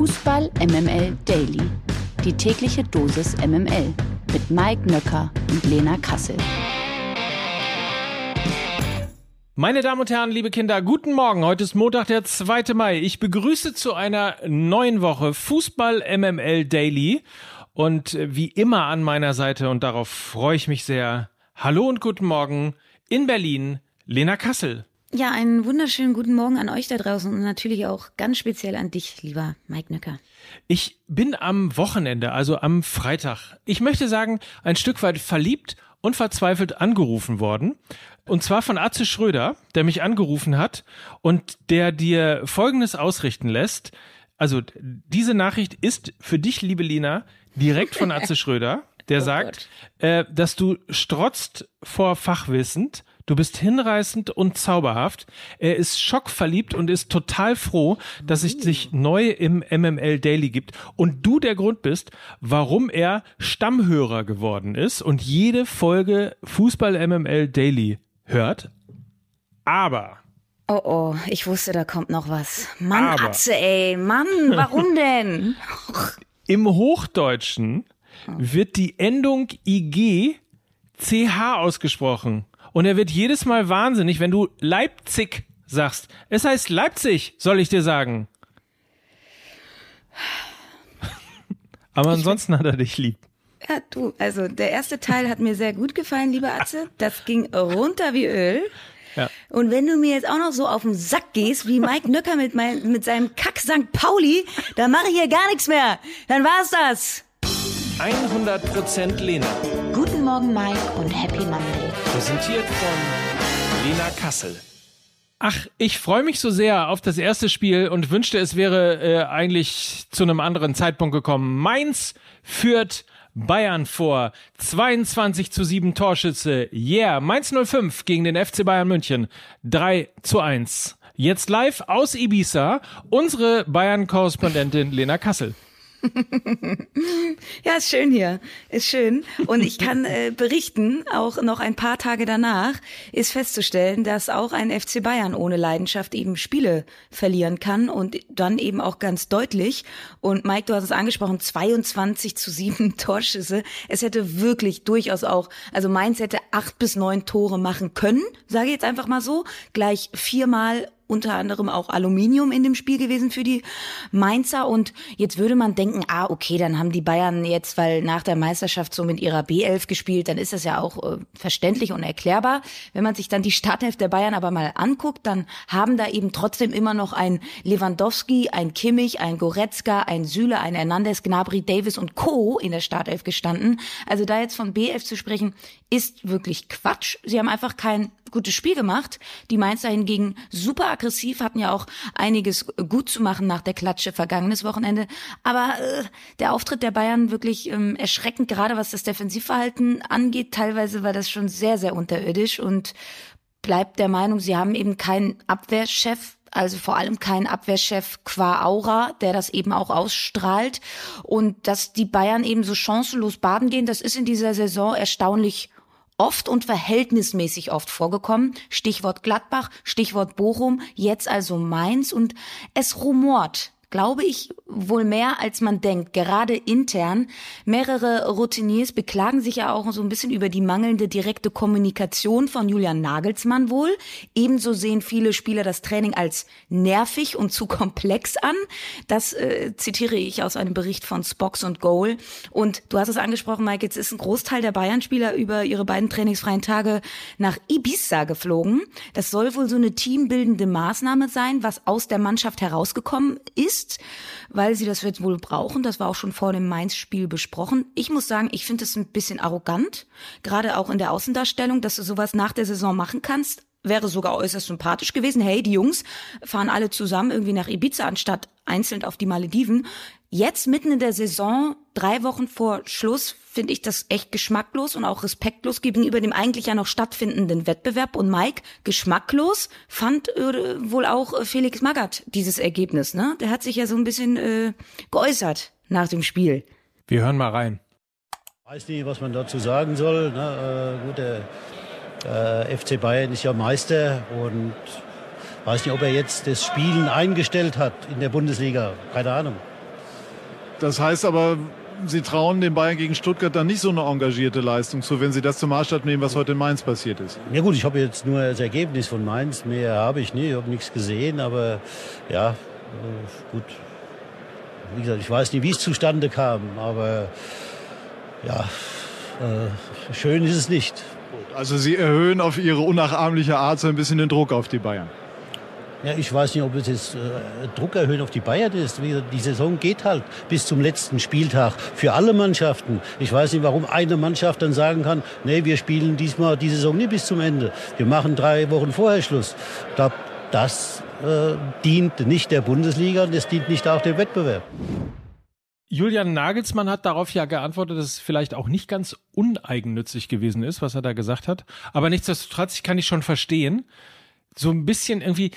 Fußball MML Daily. Die tägliche Dosis MML mit Mike Nöcker und Lena Kassel. Meine Damen und Herren, liebe Kinder, guten Morgen. Heute ist Montag, der 2. Mai. Ich begrüße zu einer neuen Woche Fußball MML Daily. Und wie immer an meiner Seite, und darauf freue ich mich sehr, hallo und guten Morgen in Berlin, Lena Kassel. Ja, einen wunderschönen guten Morgen an euch da draußen und natürlich auch ganz speziell an dich, lieber Mike Nöcker. Ich bin am Wochenende, also am Freitag, ich möchte sagen, ein Stück weit verliebt und verzweifelt angerufen worden. Und zwar von Atze Schröder, der mich angerufen hat und der dir Folgendes ausrichten lässt. Also diese Nachricht ist für dich, liebe Lina, direkt von Atze Schröder, der oh sagt, äh, dass du strotzt vor Fachwissend Du bist hinreißend und zauberhaft. Er ist schockverliebt und ist total froh, dass es dich neu im MML Daily gibt und du der Grund bist, warum er Stammhörer geworden ist und jede Folge Fußball MML Daily hört. Aber Oh oh, ich wusste, da kommt noch was. Mann, Aber, Atze, ey, Mann, warum denn? Im Hochdeutschen wird die Endung IG CH ausgesprochen. Und er wird jedes Mal wahnsinnig, wenn du Leipzig sagst. Es heißt Leipzig, soll ich dir sagen. Aber ansonsten hat er dich lieb. Ja, du, also der erste Teil hat mir sehr gut gefallen, lieber Atze. Das ging runter wie Öl. Ja. Und wenn du mir jetzt auch noch so auf den Sack gehst, wie Mike Nöcker mit, mein, mit seinem Kack St. Pauli, dann mache ich hier gar nichts mehr. Dann war's das. 100% Lena. Guten Morgen, Mike, und Happy Monday. Präsentiert von Lena Kassel. Ach, ich freue mich so sehr auf das erste Spiel und wünschte, es wäre äh, eigentlich zu einem anderen Zeitpunkt gekommen. Mainz führt Bayern vor. 22 zu 7 Torschütze. Yeah. Mainz 05 gegen den FC Bayern München. 3 zu 1. Jetzt live aus Ibiza unsere Bayern-Korrespondentin Lena Kassel. ja, ist schön hier. Ist schön. Und ich kann äh, berichten, auch noch ein paar Tage danach ist festzustellen, dass auch ein FC Bayern ohne Leidenschaft eben Spiele verlieren kann und dann eben auch ganz deutlich. Und Mike, du hast es angesprochen, 22 zu 7 Torschüsse. Es hätte wirklich durchaus auch, also Mainz hätte acht bis neun Tore machen können, sage ich jetzt einfach mal so, gleich viermal unter anderem auch Aluminium in dem Spiel gewesen für die Mainzer. Und jetzt würde man denken, ah, okay, dann haben die Bayern jetzt, weil nach der Meisterschaft so mit ihrer B11 gespielt, dann ist das ja auch äh, verständlich und erklärbar. Wenn man sich dann die Startelf der Bayern aber mal anguckt, dann haben da eben trotzdem immer noch ein Lewandowski, ein Kimmich, ein Goretzka, ein Süle, ein Hernandez, Gnabry, Davis und Co. in der Startelf gestanden. Also da jetzt von B11 zu sprechen, ist wirklich Quatsch. Sie haben einfach kein gutes Spiel gemacht. Die Mainzer hingegen super aggressiv, hatten ja auch einiges gut zu machen nach der Klatsche vergangenes Wochenende. Aber äh, der Auftritt der Bayern wirklich ähm, erschreckend, gerade was das Defensivverhalten angeht. Teilweise war das schon sehr, sehr unterirdisch und bleibt der Meinung, sie haben eben keinen Abwehrchef, also vor allem keinen Abwehrchef qua Aura, der das eben auch ausstrahlt. Und dass die Bayern eben so chancenlos baden gehen, das ist in dieser Saison erstaunlich oft und verhältnismäßig oft vorgekommen. Stichwort Gladbach, Stichwort Bochum, jetzt also Mainz und es rumort glaube ich, wohl mehr als man denkt, gerade intern. Mehrere Routiniers beklagen sich ja auch so ein bisschen über die mangelnde direkte Kommunikation von Julian Nagelsmann wohl. Ebenso sehen viele Spieler das Training als nervig und zu komplex an. Das äh, zitiere ich aus einem Bericht von Spox und Goal. Und du hast es angesprochen, Mike, jetzt ist ein Großteil der Bayern-Spieler über ihre beiden trainingsfreien Tage nach Ibiza geflogen. Das soll wohl so eine teambildende Maßnahme sein, was aus der Mannschaft herausgekommen ist ist, weil sie das jetzt wohl brauchen. Das war auch schon vor dem Mainz-Spiel besprochen. Ich muss sagen, ich finde es ein bisschen arrogant, gerade auch in der Außendarstellung, dass du sowas nach der Saison machen kannst wäre sogar äußerst sympathisch gewesen. Hey, die Jungs fahren alle zusammen irgendwie nach Ibiza anstatt einzeln auf die Malediven. Jetzt mitten in der Saison, drei Wochen vor Schluss, finde ich das echt geschmacklos und auch respektlos gegenüber dem eigentlich ja noch stattfindenden Wettbewerb. Und Mike, geschmacklos, fand äh, wohl auch äh, Felix Magath dieses Ergebnis. Ne? Der hat sich ja so ein bisschen äh, geäußert nach dem Spiel. Wir hören mal rein. Ich weiß nicht, was man dazu sagen soll. Ne? Äh, gut, der äh, FC Bayern ist ja Meister und weiß nicht, ob er jetzt das Spielen eingestellt hat in der Bundesliga. Keine Ahnung. Das heißt aber, Sie trauen den Bayern gegen Stuttgart dann nicht so eine engagierte Leistung zu, wenn Sie das zum Maßstab nehmen, was heute in Mainz passiert ist. Ja gut, ich habe jetzt nur das Ergebnis von Mainz. Mehr habe ich nie, ich habe nichts gesehen, aber ja, äh, gut. Wie gesagt, ich weiß nicht, wie es zustande kam, aber ja, äh, schön ist es nicht. Also Sie erhöhen auf Ihre unnachahmliche Art so ein bisschen den Druck auf die Bayern. Ja, ich weiß nicht, ob es jetzt äh, Druck erhöhen auf die Bayern ist. Die Saison geht halt bis zum letzten Spieltag für alle Mannschaften. Ich weiß nicht, warum eine Mannschaft dann sagen kann, nee, wir spielen diesmal die Saison nicht bis zum Ende. Wir machen drei Wochen vorher Schluss. Glaube, das äh, dient nicht der Bundesliga und das dient nicht auch dem Wettbewerb. Julian Nagelsmann hat darauf ja geantwortet, dass es vielleicht auch nicht ganz uneigennützig gewesen ist, was er da gesagt hat. Aber nichtsdestotrotz, ich kann ich schon verstehen. So ein bisschen irgendwie,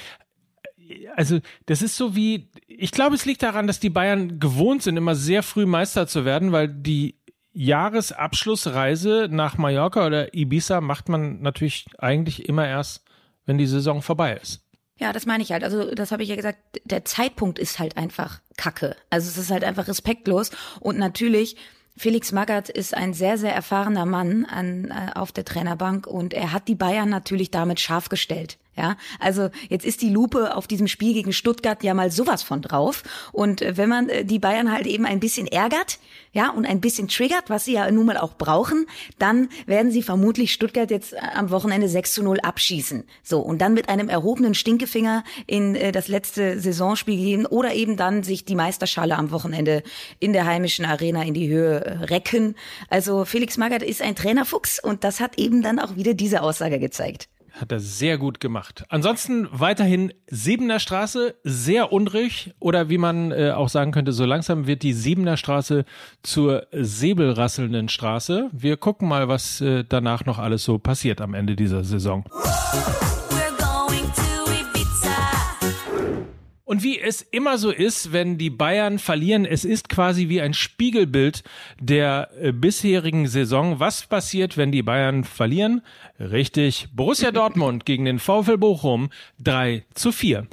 also das ist so wie, ich glaube, es liegt daran, dass die Bayern gewohnt sind, immer sehr früh Meister zu werden, weil die Jahresabschlussreise nach Mallorca oder Ibiza macht man natürlich eigentlich immer erst, wenn die Saison vorbei ist. Ja, das meine ich halt. Also, das habe ich ja gesagt, der Zeitpunkt ist halt einfach Kacke. Also, es ist halt einfach respektlos. Und natürlich, Felix Magath ist ein sehr, sehr erfahrener Mann an, äh, auf der Trainerbank und er hat die Bayern natürlich damit scharf gestellt. Ja, also jetzt ist die Lupe auf diesem Spiel gegen Stuttgart ja mal sowas von drauf. Und äh, wenn man äh, die Bayern halt eben ein bisschen ärgert, ja, und ein bisschen triggert, was sie ja nun mal auch brauchen, dann werden sie vermutlich Stuttgart jetzt äh, am Wochenende 6 zu 0 abschießen. So, und dann mit einem erhobenen Stinkefinger in das letzte Saisonspiel gehen oder eben dann sich die Meisterschale am Wochenende in der heimischen Arena in die Höhe recken. Also Felix Magath ist ein Trainerfuchs und das hat eben dann auch wieder diese Aussage gezeigt. Hat er sehr gut gemacht. Ansonsten weiterhin Siebener Straße, sehr unruhig oder wie man äh, auch sagen könnte, so langsam wird die Siebener Straße zur säbelrasselnden Straße. Wir gucken mal, was äh, danach noch alles so passiert am Ende dieser Saison. Und wie es immer so ist, wenn die Bayern verlieren, es ist quasi wie ein Spiegelbild der äh, bisherigen Saison. Was passiert, wenn die Bayern verlieren? Richtig, Borussia Dortmund gegen den VfL Bochum 3 zu 4.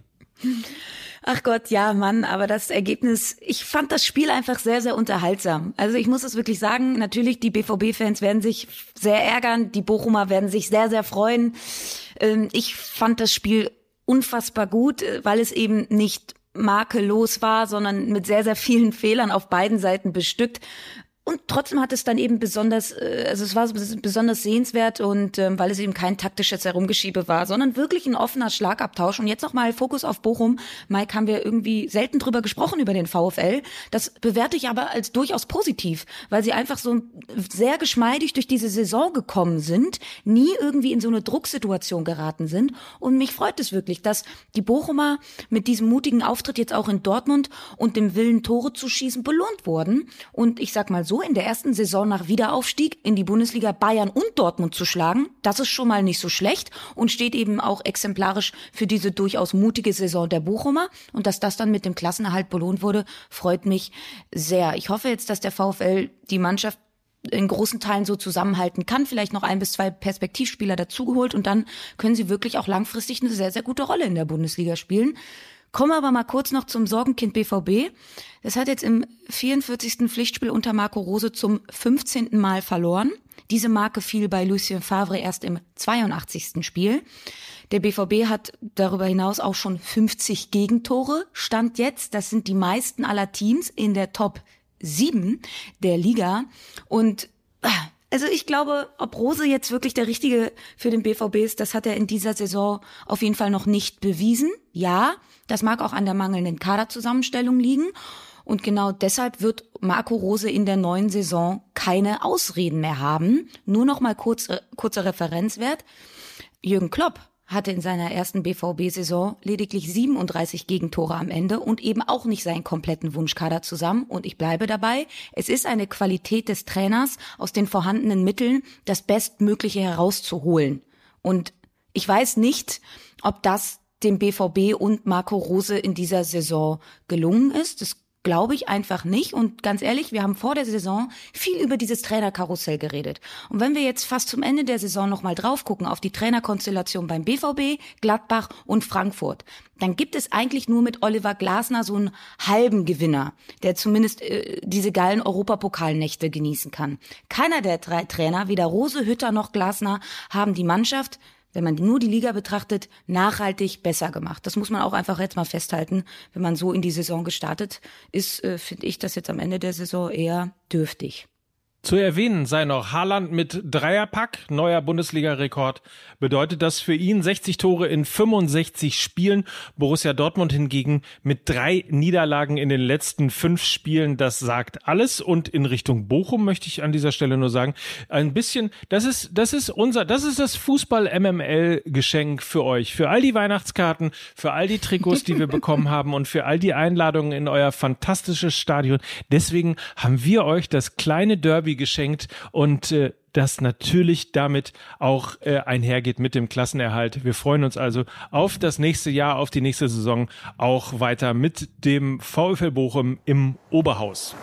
Ach Gott, ja, Mann, aber das Ergebnis, ich fand das Spiel einfach sehr, sehr unterhaltsam. Also ich muss es wirklich sagen, natürlich, die BVB-Fans werden sich sehr ärgern, die Bochumer werden sich sehr, sehr freuen. Ähm, ich fand das Spiel unfassbar gut, äh, weil es eben nicht makellos war, sondern mit sehr, sehr vielen Fehlern auf beiden Seiten bestückt. Und trotzdem hat es dann eben besonders, äh, also es war besonders sehenswert und ähm, weil es eben kein taktisches Herumgeschiebe war, sondern wirklich ein offener Schlagabtausch. Und jetzt nochmal Fokus auf Bochum. Mike, haben wir irgendwie selten drüber gesprochen über den VfL. Das bewerte ich aber als durchaus positiv, weil sie einfach so sehr geschmeidig durch diese Saison gekommen sind, nie irgendwie in so eine Drucksituation geraten sind. Und mich freut es wirklich, dass die Bochumer mit diesem mutigen Auftritt jetzt auch in Dortmund und dem Willen, Tore zu schießen, belohnt wurden. Und ich sag mal so, in der ersten Saison nach Wiederaufstieg in die Bundesliga Bayern und Dortmund zu schlagen, das ist schon mal nicht so schlecht und steht eben auch exemplarisch für diese durchaus mutige Saison der Bochumer. Und dass das dann mit dem Klassenerhalt belohnt wurde, freut mich sehr. Ich hoffe jetzt, dass der VfL die Mannschaft in großen Teilen so zusammenhalten kann, vielleicht noch ein bis zwei Perspektivspieler dazugeholt und dann können sie wirklich auch langfristig eine sehr, sehr gute Rolle in der Bundesliga spielen. Kommen aber mal kurz noch zum Sorgenkind BVB. Das hat jetzt im 44. Pflichtspiel unter Marco Rose zum 15. Mal verloren. Diese Marke fiel bei Lucien Favre erst im 82. Spiel. Der BVB hat darüber hinaus auch schon 50 Gegentore. Stand jetzt, das sind die meisten aller Teams in der Top 7 der Liga. Und ah, also ich glaube, ob Rose jetzt wirklich der Richtige für den BVB ist, das hat er in dieser Saison auf jeden Fall noch nicht bewiesen. Ja, das mag auch an der mangelnden Kaderzusammenstellung liegen. Und genau deshalb wird Marco Rose in der neuen Saison keine Ausreden mehr haben. Nur noch mal kurz, äh, kurzer Referenzwert. Jürgen Klopp hatte in seiner ersten BVB-Saison lediglich 37 Gegentore am Ende und eben auch nicht seinen kompletten Wunschkader zusammen. Und ich bleibe dabei, es ist eine Qualität des Trainers, aus den vorhandenen Mitteln das Bestmögliche herauszuholen. Und ich weiß nicht, ob das dem BVB und Marco Rose in dieser Saison gelungen ist. Es Glaube ich einfach nicht. Und ganz ehrlich, wir haben vor der Saison viel über dieses Trainerkarussell geredet. Und wenn wir jetzt fast zum Ende der Saison nochmal drauf gucken auf die Trainerkonstellation beim BVB, Gladbach und Frankfurt, dann gibt es eigentlich nur mit Oliver Glasner so einen halben Gewinner, der zumindest äh, diese geilen Europapokalnächte genießen kann. Keiner der drei Trainer, weder Rose, Hütter noch Glasner, haben die Mannschaft wenn man nur die Liga betrachtet, nachhaltig besser gemacht. Das muss man auch einfach jetzt mal festhalten. Wenn man so in die Saison gestartet ist, äh, finde ich das jetzt am Ende der Saison eher dürftig. Zu erwähnen sei noch Haaland mit Dreierpack, neuer Bundesliga-Rekord. Bedeutet das für ihn 60 Tore in 65 Spielen. Borussia Dortmund hingegen mit drei Niederlagen in den letzten fünf Spielen. Das sagt alles. Und in Richtung Bochum möchte ich an dieser Stelle nur sagen, ein bisschen, das ist, das ist unser, das ist das Fußball-MML-Geschenk für euch. Für all die Weihnachtskarten, für all die Trikots, die wir bekommen haben und für all die Einladungen in euer fantastisches Stadion. Deswegen haben wir euch das kleine Derby Derby geschenkt und äh, das natürlich damit auch äh, einhergeht mit dem Klassenerhalt. Wir freuen uns also auf das nächste Jahr, auf die nächste Saison auch weiter mit dem VfL Bochum im Oberhaus.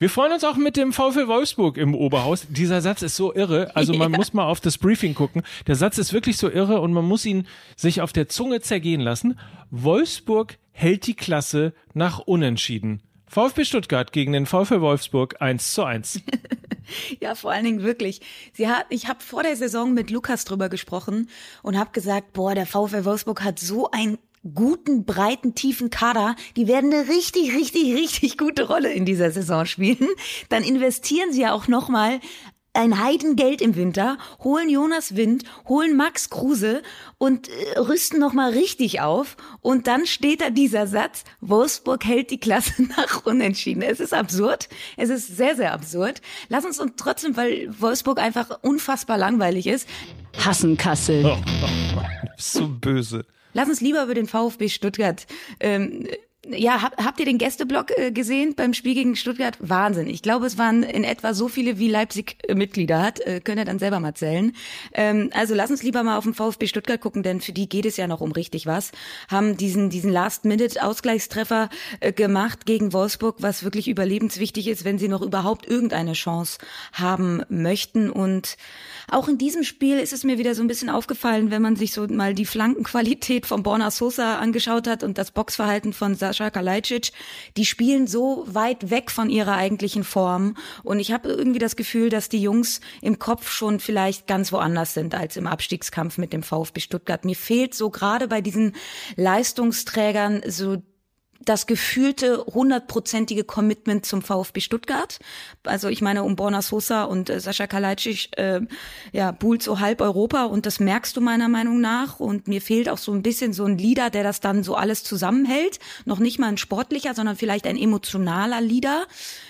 Wir freuen uns auch mit dem VfL Wolfsburg im Oberhaus. Dieser Satz ist so irre. Also man ja. muss mal auf das Briefing gucken. Der Satz ist wirklich so irre und man muss ihn sich auf der Zunge zergehen lassen. Wolfsburg hält die Klasse nach Unentschieden. VfB Stuttgart gegen den VfB Wolfsburg 1 zu 1. ja, vor allen Dingen wirklich. Sie hat, ich habe vor der Saison mit Lukas drüber gesprochen und habe gesagt, boah, der VfB Wolfsburg hat so einen guten, breiten, tiefen Kader, die werden eine richtig, richtig, richtig gute Rolle in dieser Saison spielen. Dann investieren sie ja auch nochmal ein Heidengeld im Winter, holen Jonas Wind, holen Max Kruse und äh, rüsten nochmal richtig auf. Und dann steht da dieser Satz, Wolfsburg hält die Klasse nach Unentschieden. Es ist absurd. Es ist sehr, sehr absurd. Lass uns und trotzdem, weil Wolfsburg einfach unfassbar langweilig ist. Hassen Kassel. Oh, oh, so böse. Lass uns lieber über den VfB Stuttgart ähm, ja, hab, habt ihr den Gästeblock äh, gesehen beim Spiel gegen Stuttgart? Wahnsinn. Ich glaube, es waren in etwa so viele, wie Leipzig äh, Mitglieder hat. Äh, könnt ihr dann selber mal zählen. Ähm, also lass uns lieber mal auf den VfB Stuttgart gucken, denn für die geht es ja noch um richtig was. Haben diesen, diesen Last-Minute-Ausgleichstreffer äh, gemacht gegen Wolfsburg, was wirklich überlebenswichtig ist, wenn sie noch überhaupt irgendeine Chance haben möchten. Und auch in diesem Spiel ist es mir wieder so ein bisschen aufgefallen, wenn man sich so mal die Flankenqualität von Borna Sosa angeschaut hat und das Boxverhalten von Sascha Kalajdzic, die spielen so weit weg von ihrer eigentlichen Form. Und ich habe irgendwie das Gefühl, dass die Jungs im Kopf schon vielleicht ganz woanders sind als im Abstiegskampf mit dem VfB Stuttgart. Mir fehlt so gerade bei diesen Leistungsträgern so das gefühlte hundertprozentige Commitment zum VfB Stuttgart. Also ich meine, um Borna Sosa und äh, Sascha Kalajdzic äh, ja, buhlt so halb Europa und das merkst du meiner Meinung nach. Und mir fehlt auch so ein bisschen so ein Leader, der das dann so alles zusammenhält. Noch nicht mal ein sportlicher, sondern vielleicht ein emotionaler Leader.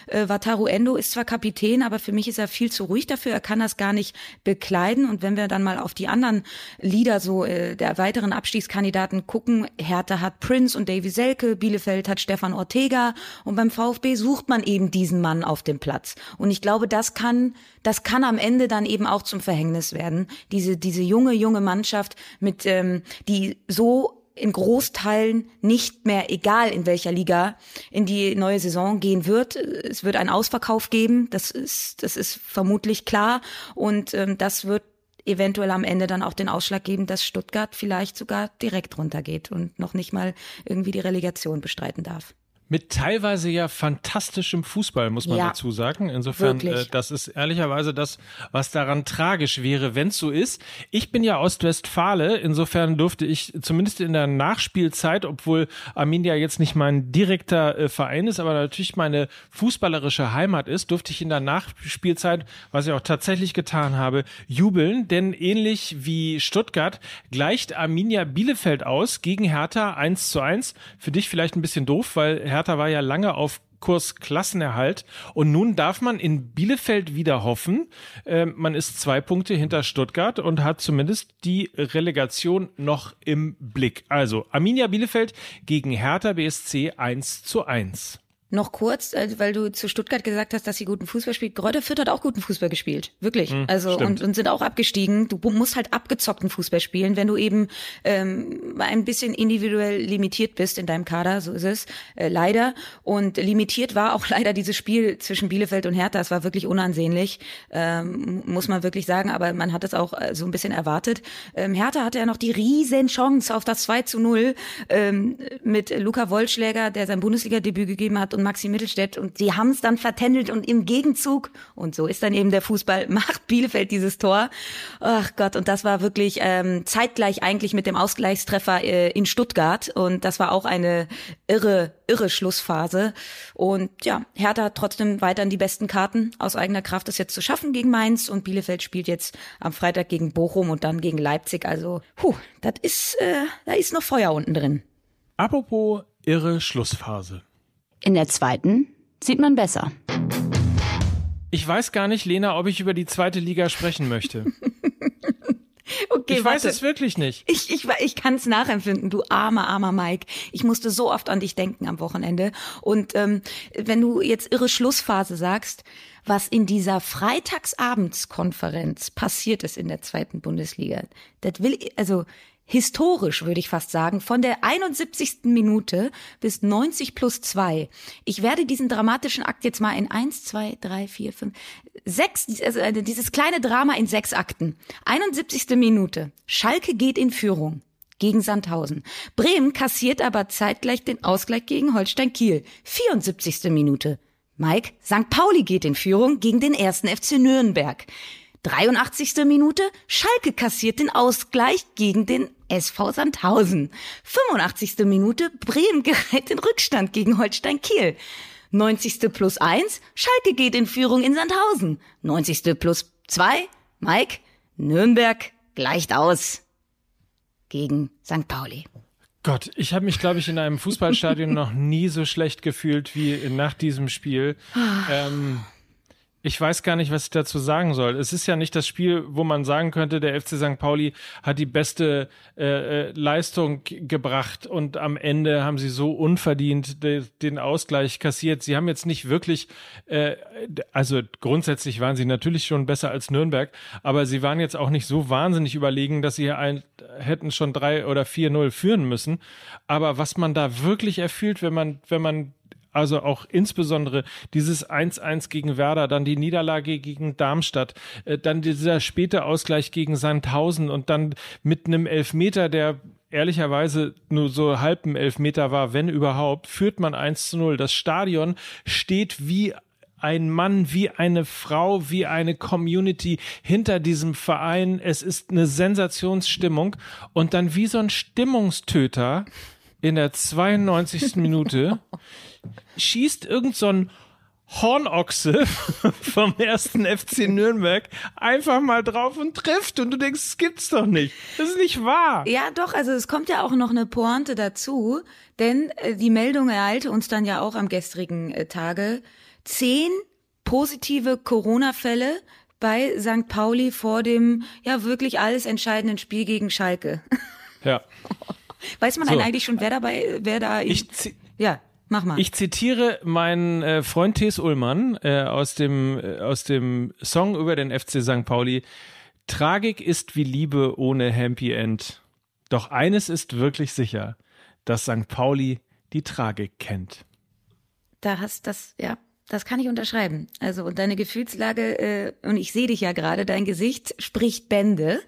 Äh, Wataru Endo ist zwar Kapitän, aber für mich ist er viel zu ruhig dafür. Er kann das gar nicht bekleiden. Und wenn wir dann mal auf die anderen Leader so äh, der weiteren Abstiegskandidaten gucken, Hertha hat Prince und Davy Selke, Bielefeld hat Stefan Ortega und beim VfB sucht man eben diesen Mann auf dem Platz. Und ich glaube, das kann, das kann am Ende dann eben auch zum Verhängnis werden. Diese, diese junge, junge Mannschaft mit, ähm, die so in Großteilen nicht mehr, egal in welcher Liga, in die neue Saison gehen wird. Es wird einen Ausverkauf geben, das ist, das ist vermutlich klar. Und ähm, das wird eventuell am Ende dann auch den Ausschlag geben, dass Stuttgart vielleicht sogar direkt runtergeht und noch nicht mal irgendwie die Relegation bestreiten darf mit teilweise ja fantastischem Fußball, muss man ja, dazu sagen. Insofern, äh, das ist ehrlicherweise das, was daran tragisch wäre, wenn es so ist. Ich bin ja Ostwestfale, insofern durfte ich zumindest in der Nachspielzeit, obwohl Arminia jetzt nicht mein direkter äh, Verein ist, aber natürlich meine fußballerische Heimat ist, durfte ich in der Nachspielzeit, was ich auch tatsächlich getan habe, jubeln, denn ähnlich wie Stuttgart gleicht Arminia Bielefeld aus gegen Hertha 1 zu 1. Für dich vielleicht ein bisschen doof, weil Hertha Hertha war ja lange auf Kurs Klassenerhalt. Und nun darf man in Bielefeld wieder hoffen. Äh, man ist zwei Punkte hinter Stuttgart und hat zumindest die Relegation noch im Blick. Also Arminia Bielefeld gegen Hertha BSC 1 zu 1. Noch kurz, äh, weil du zu Stuttgart gesagt hast, dass sie guten Fußball spielt. Kräuter Fürth hat auch guten Fußball gespielt. Wirklich. Hm, also und, und sind auch abgestiegen. Du musst halt abgezockten Fußball spielen, wenn du eben ähm, ein bisschen individuell limitiert bist in deinem Kader, so ist es. Äh, leider. Und limitiert war auch leider dieses Spiel zwischen Bielefeld und Hertha. Es war wirklich unansehnlich, ähm, muss man wirklich sagen, aber man hat es auch äh, so ein bisschen erwartet. Ähm, Hertha hatte ja noch die riesen Chance auf das 2 zu 0 ähm, mit Luca Wollschläger, der sein Bundesliga-Debüt gegeben hat und Maxi Mittelstädt und sie haben es dann vertändelt und im Gegenzug und so ist dann eben der Fußball macht Bielefeld dieses Tor. Ach Gott und das war wirklich ähm, zeitgleich eigentlich mit dem Ausgleichstreffer äh, in Stuttgart und das war auch eine irre irre Schlussphase und ja Hertha hat trotzdem weiterhin die besten Karten aus eigener Kraft das jetzt zu schaffen gegen Mainz und Bielefeld spielt jetzt am Freitag gegen Bochum und dann gegen Leipzig also puh, das ist äh, da ist noch Feuer unten drin. Apropos irre Schlussphase. In der zweiten sieht man besser. Ich weiß gar nicht, Lena, ob ich über die zweite Liga sprechen möchte. Okay, ich warte. weiß es wirklich nicht. Ich, ich, ich kann es nachempfinden, du armer, armer Mike. Ich musste so oft an dich denken am Wochenende. Und ähm, wenn du jetzt irre Schlussphase sagst, was in dieser Freitagsabendskonferenz passiert ist in der zweiten Bundesliga, das will, also historisch, würde ich fast sagen, von der 71. Minute bis 90 plus 2. Ich werde diesen dramatischen Akt jetzt mal in 1, 2, 3, 4, 5, 6, also dieses kleine Drama in sechs Akten. 71. Minute. Schalke geht in Führung gegen Sandhausen. Bremen kassiert aber zeitgleich den Ausgleich gegen Holstein Kiel. 74. Minute. Mike, St. Pauli geht in Führung gegen den ersten FC Nürnberg. 83. Minute, Schalke kassiert den Ausgleich gegen den SV Sandhausen. 85. Minute, Bremen gerät in Rückstand gegen Holstein Kiel. 90. plus 1, Schalke geht in Führung in Sandhausen. 90. plus 2, Mike, Nürnberg gleicht aus gegen St. Pauli. Gott, ich habe mich, glaube ich, in einem Fußballstadion noch nie so schlecht gefühlt wie nach diesem Spiel. ähm, ich weiß gar nicht, was ich dazu sagen soll. Es ist ja nicht das Spiel, wo man sagen könnte, der FC St. Pauli hat die beste äh, äh Leistung gebracht und am Ende haben sie so unverdient de, den Ausgleich kassiert. Sie haben jetzt nicht wirklich, äh, also grundsätzlich waren sie natürlich schon besser als Nürnberg, aber sie waren jetzt auch nicht so wahnsinnig überlegen, dass sie ein, hätten schon drei oder vier Null führen müssen. Aber was man da wirklich erfüllt, wenn man, wenn man also auch insbesondere dieses 1-1 gegen Werder, dann die Niederlage gegen Darmstadt, äh, dann dieser späte Ausgleich gegen Sandhausen und dann mit einem Elfmeter, der ehrlicherweise nur so halb ein Elfmeter war, wenn überhaupt, führt man 1 zu 0. Das Stadion steht wie ein Mann, wie eine Frau, wie eine Community hinter diesem Verein. Es ist eine Sensationsstimmung und dann wie so ein Stimmungstöter in der 92. Minute schießt irgend so ein Hornochse vom ersten FC Nürnberg einfach mal drauf und trifft und du denkst, das gibt's doch nicht. Das ist nicht wahr. Ja, doch, also es kommt ja auch noch eine Pointe dazu, denn äh, die Meldung ereilte uns dann ja auch am gestrigen äh, Tage. Zehn positive Corona-Fälle bei St. Pauli vor dem ja wirklich alles entscheidenden Spiel gegen Schalke. Ja. Weiß man So. denn eigentlich schon, wer dabei, wer da Ich, ja, mach mal. ich zitiere meinen äh, Freund Thes Ullmann äh, aus, dem, äh, aus dem Song über den FC St. Pauli. Tragik ist wie Liebe ohne Happy End. Doch eines ist wirklich sicher, dass St. Pauli die Tragik kennt. Da hast das, ja, das kann ich unterschreiben. Also und deine Gefühlslage, äh, und ich sehe dich ja gerade, dein Gesicht spricht Bände.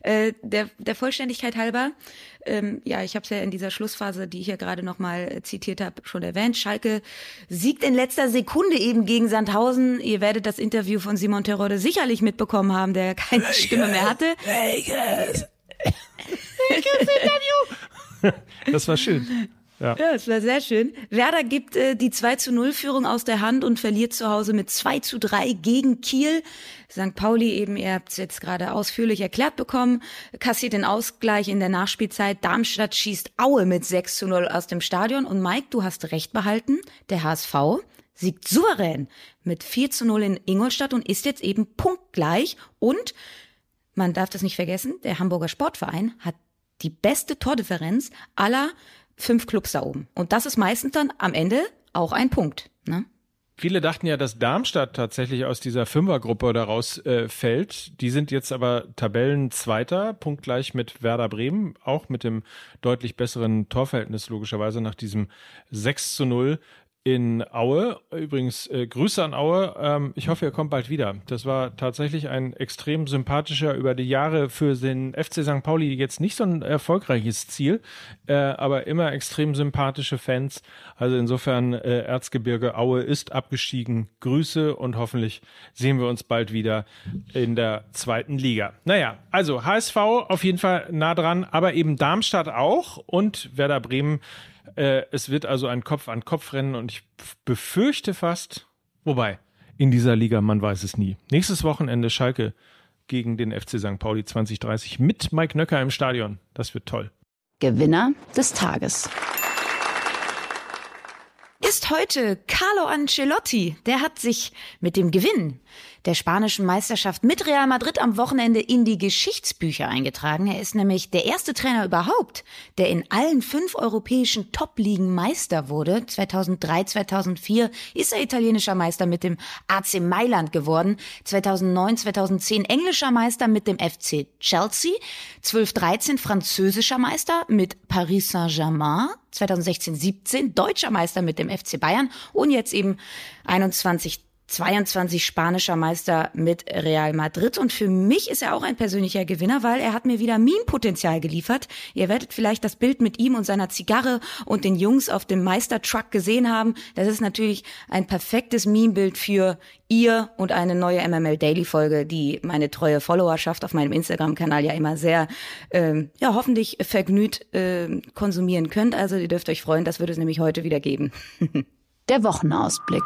Äh, der, der Vollständigkeit halber, ähm, ja, ich habe es ja in dieser Schlussphase, die ich ja gerade nochmal äh, zitiert habe, schon erwähnt. Schalke siegt in letzter Sekunde eben gegen Sandhausen. Ihr werdet das Interview von Simon Terodde sicherlich mitbekommen haben, der keine Stimme mehr hatte. Das war schön. Ja. Ja, es war sehr schön. Werder gibt äh, die 2 zu 0 Führung aus der Hand und verliert zu Hause mit 2 zu 3 gegen Kiel. St. Pauli eben, ihr habt es jetzt gerade ausführlich erklärt bekommen, kassiert den Ausgleich in der Nachspielzeit. Darmstadt schießt Aue mit 6 zu 0 aus dem Stadion. Und Mike, du hast recht behalten. Der HSV siegt souverän mit 4 zu 0 in Ingolstadt und ist jetzt eben punktgleich. Und man darf das nicht vergessen, der Hamburger Sportverein hat die beste Tordifferenz aller fünf Clubs da oben. Und das ist meistens dann am Ende auch ein Punkt. Ne? Viele dachten ja, dass Darmstadt tatsächlich aus dieser Fünfergruppe daraus äh, fällt. Die sind jetzt aber Tabellenzweiter, punktgleich mit Werder Bremen, auch mit dem deutlich besseren Torverhältnis logischerweise nach diesem 6 zu 0 in Aue. Übrigens, äh, Grüße an Aue. Ähm, ich hoffe, ihr kommt bald wieder. Das war tatsächlich ein extrem sympathischer, über die Jahre für den FC St. Pauli jetzt nicht so ein erfolgreiches Ziel, äh, aber immer extrem sympathische Fans. Also insofern, äh, Erzgebirge Aue ist abgestiegen. Grüße und hoffentlich sehen wir uns bald wieder in der zweiten Liga. Naja, also HSV auf jeden Fall nah dran, aber eben Darmstadt auch und Werder Bremen äh, es wird also ein Kopf-an-Kopf-Rennen und ich befürchte fast, wobei, in dieser Liga, man weiß es nie. Nächstes Wochenende Schalke gegen den FC St. Pauli 2030 mit Mike Nöcker im Stadion. Das wird toll. Gewinner des Tages ist heute Carlo Ancelotti. Der hat sich mit dem Gewinn der spanischen Meisterschaft mit Real Madrid am Wochenende in die Geschichtsbücher eingetragen. Er ist nämlich der erste Trainer überhaupt, der in allen fünf europäischen Top-Ligen Meister wurde. 2003, 2004 ist er italienischer Meister mit dem AC Mailand geworden. 2009, 2010 englischer Meister mit dem FC Chelsea. 12, 13 französischer Meister mit Paris Saint-Germain. 2016, 17 deutscher Meister mit dem FC Bayern und jetzt eben 21, 22 spanischer Meister mit Real Madrid. Und für mich ist er auch ein persönlicher Gewinner, weil er hat mir wieder Meme-Potenzial geliefert. Ihr werdet vielleicht das Bild mit ihm und seiner Zigarre und den Jungs auf dem Meistertruck gesehen haben. Das ist natürlich ein perfektes Meme-Bild für ihr und eine neue MML Daily Folge, die meine treue Followerschaft auf meinem Instagram-Kanal ja immer sehr, ähm, ja, hoffentlich vergnügt äh, konsumieren könnt. Also ihr dürft euch freuen, das wird es nämlich heute wieder geben. Der Wochenausblick.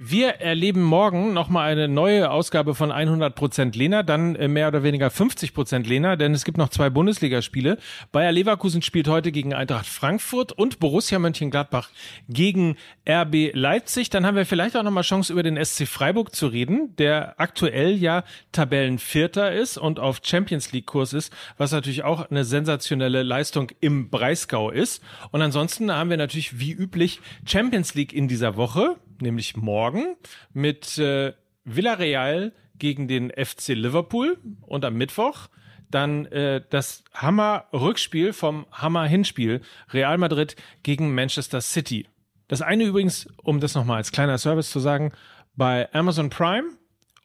Wir erleben morgen nochmal eine neue Ausgabe von 100% Lena, dann äh, mehr oder weniger 50% Lena, denn es gibt noch zwei Bundesligaspiele. Bayer Leverkusen spielt heute gegen Eintracht Frankfurt und Borussia Mönchengladbach gegen RB Leipzig. Dann haben wir vielleicht auch nochmal Chance, über den SC Freiburg zu reden, der aktuell ja Tabellenvierter ist und auf Champions League Kurs ist, was natürlich auch eine sensationelle Leistung im Breisgau ist. Und ansonsten haben wir natürlich wie üblich Champions League in dieser Woche nämlich morgen mit äh, Villarreal gegen den FC Liverpool und am Mittwoch dann äh, das Hammer-Rückspiel vom Hammer-Hinspiel Real Madrid gegen Manchester City. Das eine übrigens, um das nochmal als kleiner Service zu sagen, bei Amazon Prime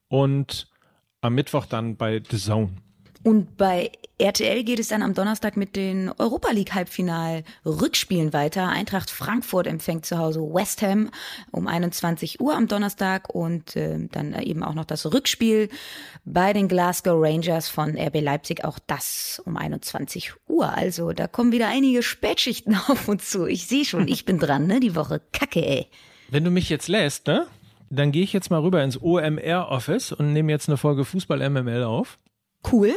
und am Mittwoch dann bei The Zone. Und bei RTL geht es dann am Donnerstag mit den Europa League Halbfinal Rückspielen weiter. Eintracht Frankfurt empfängt zu Hause West Ham um 21 Uhr am Donnerstag und äh, dann eben auch noch das Rückspiel bei den Glasgow Rangers von RB Leipzig, auch das um 21 Uhr. Also da kommen wieder einige Spätschichten auf uns zu. Ich sehe schon, ich bin dran, ne, die Woche. Kacke, ey. Wenn du mich jetzt lässt, ne? Dann gehe ich jetzt mal rüber ins OMR Office und nehme jetzt eine Folge Fußball MML auf. Cool.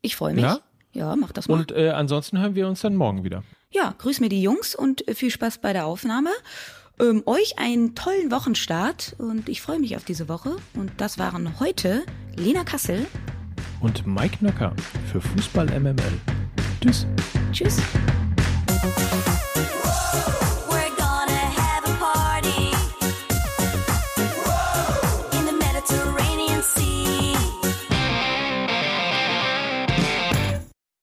Ich freue mich. Ja? ja, mach das mal. Und äh, ansonsten hören wir uns dann morgen wieder. Ja, grüß mir die Jungs und äh, viel Spaß bei der Aufnahme. Ähm, euch einen tollen Wochenstart und ich freue mich auf diese Woche. Und das waren heute Lena Kassel und Mike Nöcker für Fußball MML. Tschüss. Tschüss.